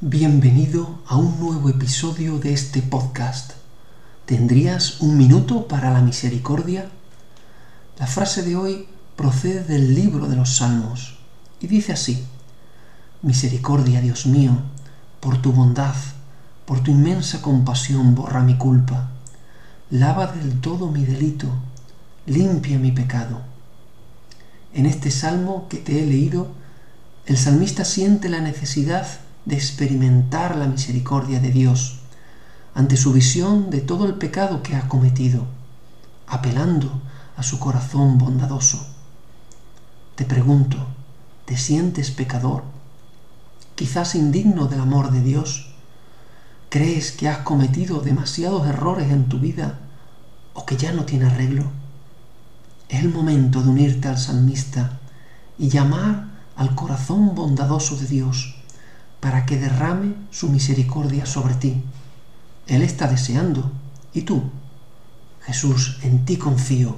Bienvenido a un nuevo episodio de este podcast. ¿Tendrías un minuto para la misericordia? La frase de hoy procede del libro de los Salmos y dice así, Misericordia, Dios mío, por tu bondad, por tu inmensa compasión borra mi culpa, lava del todo mi delito, limpia mi pecado. En este salmo que te he leído, el salmista siente la necesidad de experimentar la misericordia de Dios ante su visión de todo el pecado que ha cometido, apelando a su corazón bondadoso. Te pregunto, ¿te sientes pecador? Quizás indigno del amor de Dios. ¿Crees que has cometido demasiados errores en tu vida o que ya no tiene arreglo? Es el momento de unirte al salmista y llamar al corazón bondadoso de Dios para que derrame su misericordia sobre ti. Él está deseando. ¿Y tú? Jesús, en ti confío.